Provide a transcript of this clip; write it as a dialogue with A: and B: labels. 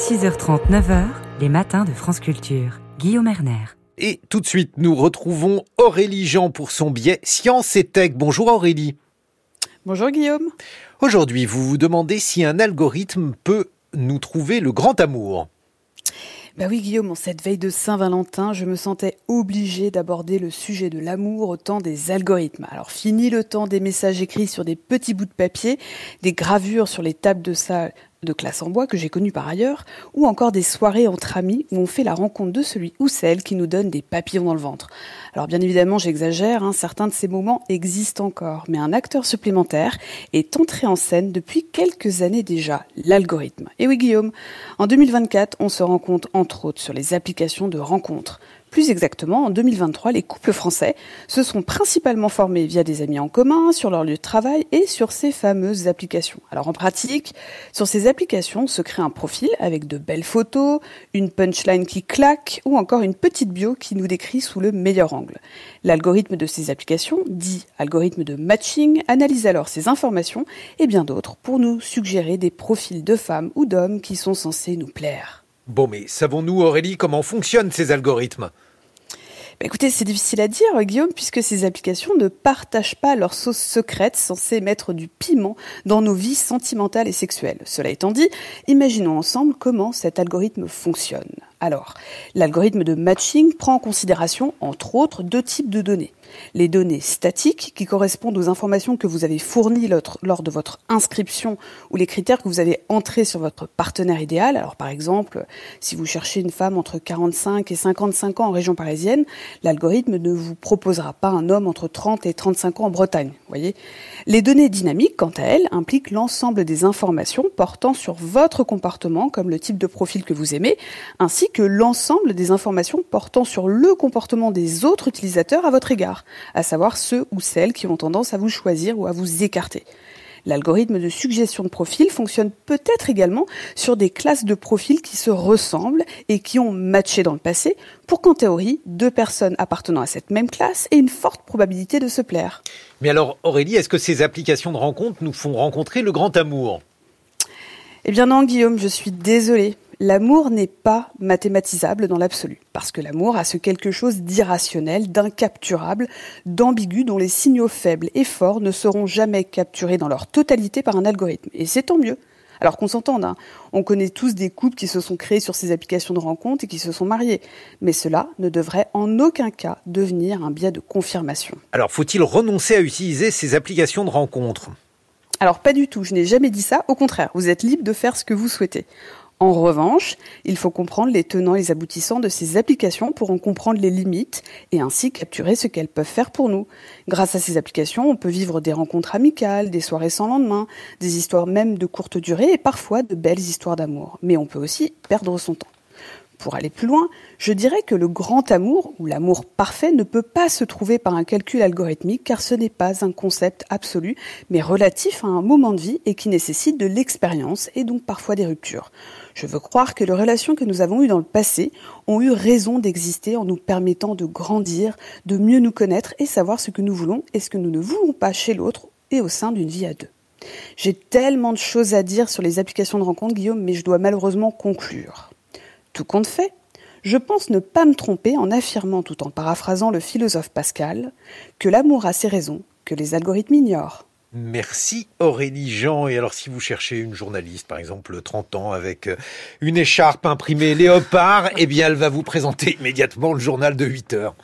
A: 6h30, 9h, les matins de France Culture. Guillaume Erner.
B: Et tout de suite, nous retrouvons Aurélie Jean pour son biais Science et Tech. Bonjour Aurélie.
C: Bonjour Guillaume.
B: Aujourd'hui, vous vous demandez si un algorithme peut nous trouver le grand amour.
C: Bah oui Guillaume, en cette veille de Saint-Valentin, je me sentais obligée d'aborder le sujet de l'amour au temps des algorithmes. Alors fini le temps des messages écrits sur des petits bouts de papier, des gravures sur les tables de salle de classe en bois que j'ai connu par ailleurs, ou encore des soirées entre amis où on fait la rencontre de celui ou celle qui nous donne des papillons dans le ventre. Alors bien évidemment j'exagère, hein, certains de ces moments existent encore, mais un acteur supplémentaire est entré en scène depuis quelques années déjà, l'algorithme. Et oui Guillaume, en 2024 on se rend compte entre autres sur les applications de rencontres. Plus exactement, en 2023, les couples français se sont principalement formés via des amis en commun, sur leur lieu de travail et sur ces fameuses applications. Alors en pratique, sur ces applications se crée un profil avec de belles photos, une punchline qui claque ou encore une petite bio qui nous décrit sous le meilleur angle. L'algorithme de ces applications, dit algorithme de matching, analyse alors ces informations et bien d'autres pour nous suggérer des profils de femmes ou d'hommes qui sont censés nous plaire.
B: Bon, mais savons-nous, Aurélie, comment fonctionnent ces algorithmes?
C: Écoutez, c'est difficile à dire, Guillaume, puisque ces applications ne partagent pas leur sauce secrète censée mettre du piment dans nos vies sentimentales et sexuelles. Cela étant dit, imaginons ensemble comment cet algorithme fonctionne. Alors, l'algorithme de matching prend en considération, entre autres, deux types de données les données statiques qui correspondent aux informations que vous avez fournies lors de votre inscription ou les critères que vous avez entrés sur votre partenaire idéal. Alors par exemple, si vous cherchez une femme entre 45 et 55 ans en région parisienne, l'algorithme ne vous proposera pas un homme entre 30 et 35 ans en Bretagne. Voyez les données dynamiques, quant à elles, impliquent l'ensemble des informations portant sur votre comportement, comme le type de profil que vous aimez, ainsi que l'ensemble des informations portant sur le comportement des autres utilisateurs à votre égard à savoir ceux ou celles qui ont tendance à vous choisir ou à vous écarter. L'algorithme de suggestion de profil fonctionne peut-être également sur des classes de profils qui se ressemblent et qui ont matché dans le passé pour qu'en théorie, deux personnes appartenant à cette même classe aient une forte probabilité de se plaire.
B: Mais alors Aurélie, est-ce que ces applications de rencontres nous font rencontrer le grand amour?
C: Eh bien non Guillaume, je suis désolée l'amour n'est pas mathématisable dans l'absolu, parce que l'amour a ce quelque chose d'irrationnel, d'incapturable, d'ambigu dont les signaux faibles et forts ne seront jamais capturés dans leur totalité par un algorithme. Et c'est tant mieux. Alors qu'on s'entende, hein. on connaît tous des couples qui se sont créés sur ces applications de rencontres et qui se sont mariés. Mais cela ne devrait en aucun cas devenir un biais de confirmation.
B: Alors faut-il renoncer à utiliser ces applications de rencontres?
C: Alors pas du tout, je n'ai jamais dit ça, au contraire, vous êtes libre de faire ce que vous souhaitez. En revanche, il faut comprendre les tenants et les aboutissants de ces applications pour en comprendre les limites et ainsi capturer ce qu'elles peuvent faire pour nous. Grâce à ces applications, on peut vivre des rencontres amicales, des soirées sans lendemain, des histoires même de courte durée et parfois de belles histoires d'amour. Mais on peut aussi perdre son temps. Pour aller plus loin, je dirais que le grand amour, ou l'amour parfait, ne peut pas se trouver par un calcul algorithmique car ce n'est pas un concept absolu, mais relatif à un moment de vie et qui nécessite de l'expérience et donc parfois des ruptures. Je veux croire que les relations que nous avons eues dans le passé ont eu raison d'exister en nous permettant de grandir, de mieux nous connaître et savoir ce que nous voulons et ce que nous ne voulons pas chez l'autre et au sein d'une vie à deux. J'ai tellement de choses à dire sur les applications de rencontre, Guillaume, mais je dois malheureusement conclure. Tout compte fait, je pense ne pas me tromper en affirmant, tout en paraphrasant le philosophe Pascal, que l'amour a ses raisons que les algorithmes ignorent.
B: Merci Aurélie Jean. Et alors si vous cherchez une journaliste, par exemple 30 ans, avec euh, une écharpe imprimée léopard, eh bien elle va vous présenter immédiatement le journal de 8 heures.